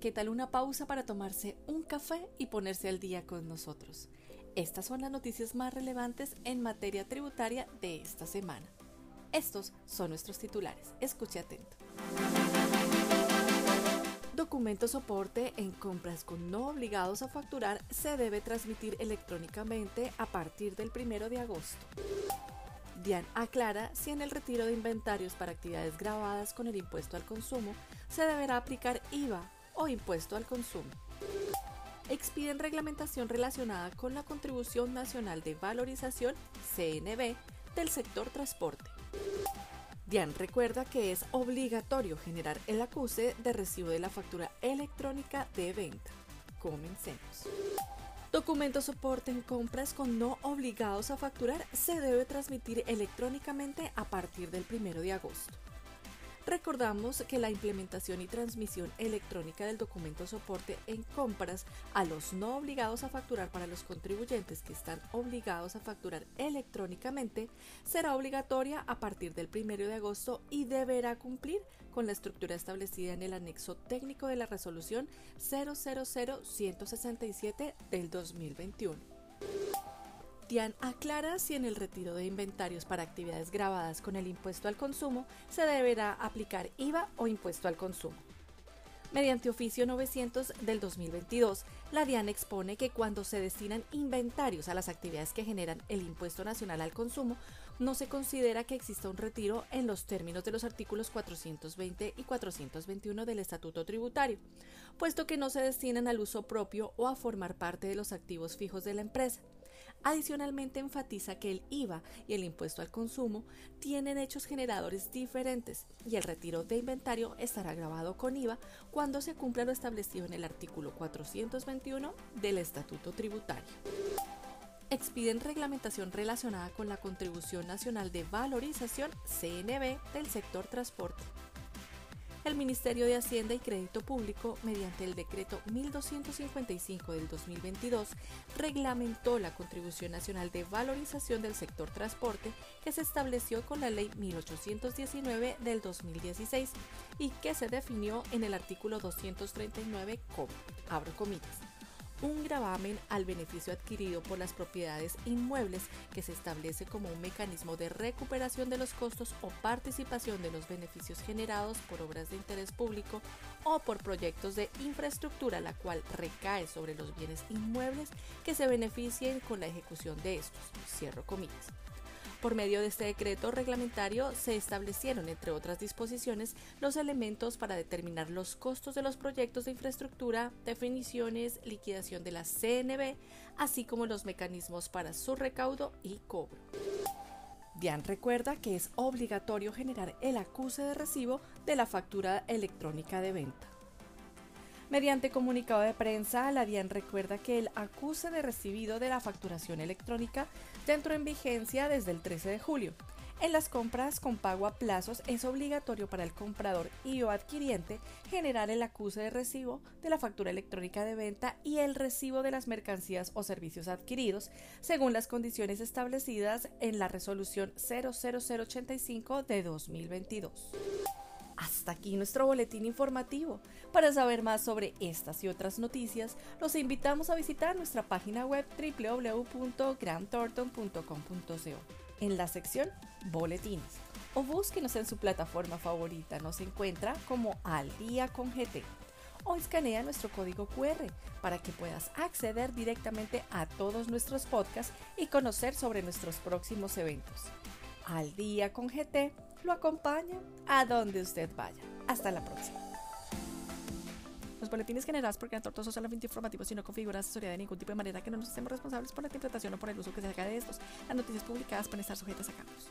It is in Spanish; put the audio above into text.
¿qué tal una pausa para tomarse un café y ponerse al día con nosotros? Estas son las noticias más relevantes en materia tributaria de esta semana. Estos son nuestros titulares. Escuche atento. Documento soporte en compras con no obligados a facturar se debe transmitir electrónicamente a partir del 1 de agosto. DIAN aclara si en el retiro de inventarios para actividades grabadas con el impuesto al consumo se deberá aplicar IVA o impuesto al consumo. Expiden reglamentación relacionada con la Contribución Nacional de Valorización, CNV, del sector transporte. DIAN recuerda que es obligatorio generar el acuse de recibo de la factura electrónica de venta. Comencemos. Documento soporte compras con no obligados a facturar se debe transmitir electrónicamente a partir del 1 de agosto. Recordamos que la implementación y transmisión electrónica del documento soporte en compras a los no obligados a facturar para los contribuyentes que están obligados a facturar electrónicamente será obligatoria a partir del 1 de agosto y deberá cumplir con la estructura establecida en el anexo técnico de la resolución 000-167 del 2021. DIAN aclara si en el retiro de inventarios para actividades grabadas con el impuesto al consumo se deberá aplicar IVA o impuesto al consumo. Mediante oficio 900 del 2022, la DIAN expone que cuando se destinan inventarios a las actividades que generan el impuesto nacional al consumo, no se considera que exista un retiro en los términos de los artículos 420 y 421 del Estatuto Tributario, puesto que no se destinan al uso propio o a formar parte de los activos fijos de la empresa. Adicionalmente enfatiza que el IVA y el impuesto al consumo tienen hechos generadores diferentes y el retiro de inventario estará grabado con IVA cuando se cumpla lo establecido en el artículo 421 del Estatuto Tributario. Expiden reglamentación relacionada con la Contribución Nacional de Valorización CNB del sector transporte el Ministerio de Hacienda y Crédito Público, mediante el decreto 1255 del 2022, reglamentó la Contribución Nacional de Valorización del Sector Transporte que se estableció con la Ley 1819 del 2016 y que se definió en el artículo 239 como, abro comillas, un gravamen al beneficio adquirido por las propiedades inmuebles que se establece como un mecanismo de recuperación de los costos o participación de los beneficios generados por obras de interés público o por proyectos de infraestructura la cual recae sobre los bienes inmuebles que se beneficien con la ejecución de estos. Cierro comillas. Por medio de este decreto reglamentario se establecieron, entre otras disposiciones, los elementos para determinar los costos de los proyectos de infraestructura, definiciones, liquidación de la CNB, así como los mecanismos para su recaudo y cobro. DIAN recuerda que es obligatorio generar el acuse de recibo de la factura electrónica de venta. Mediante comunicado de prensa, la DIAN recuerda que el acuse de recibido de la facturación electrónica entró en vigencia desde el 13 de julio. En las compras con pago a plazos es obligatorio para el comprador y o adquiriente generar el acuse de recibo de la factura electrónica de venta y el recibo de las mercancías o servicios adquiridos, según las condiciones establecidas en la resolución 00085 de 2022. Hasta aquí nuestro boletín informativo. Para saber más sobre estas y otras noticias, los invitamos a visitar nuestra página web www.grantorton.com.co en la sección Boletines o búsquenos en su plataforma favorita. Nos encuentra como Al Día con GT o escanea nuestro código QR para que puedas acceder directamente a todos nuestros podcasts y conocer sobre nuestros próximos eventos. Al Día con GT lo acompaña a donde usted vaya. Hasta la próxima. Los boletines generados por Gran Tortoso solamente informativos y no configuran asesoría de ningún tipo de manera que no nos hacemos responsables por la interpretación o por el uso que se haga de estos. Las noticias publicadas pueden estar sujetas a cambios.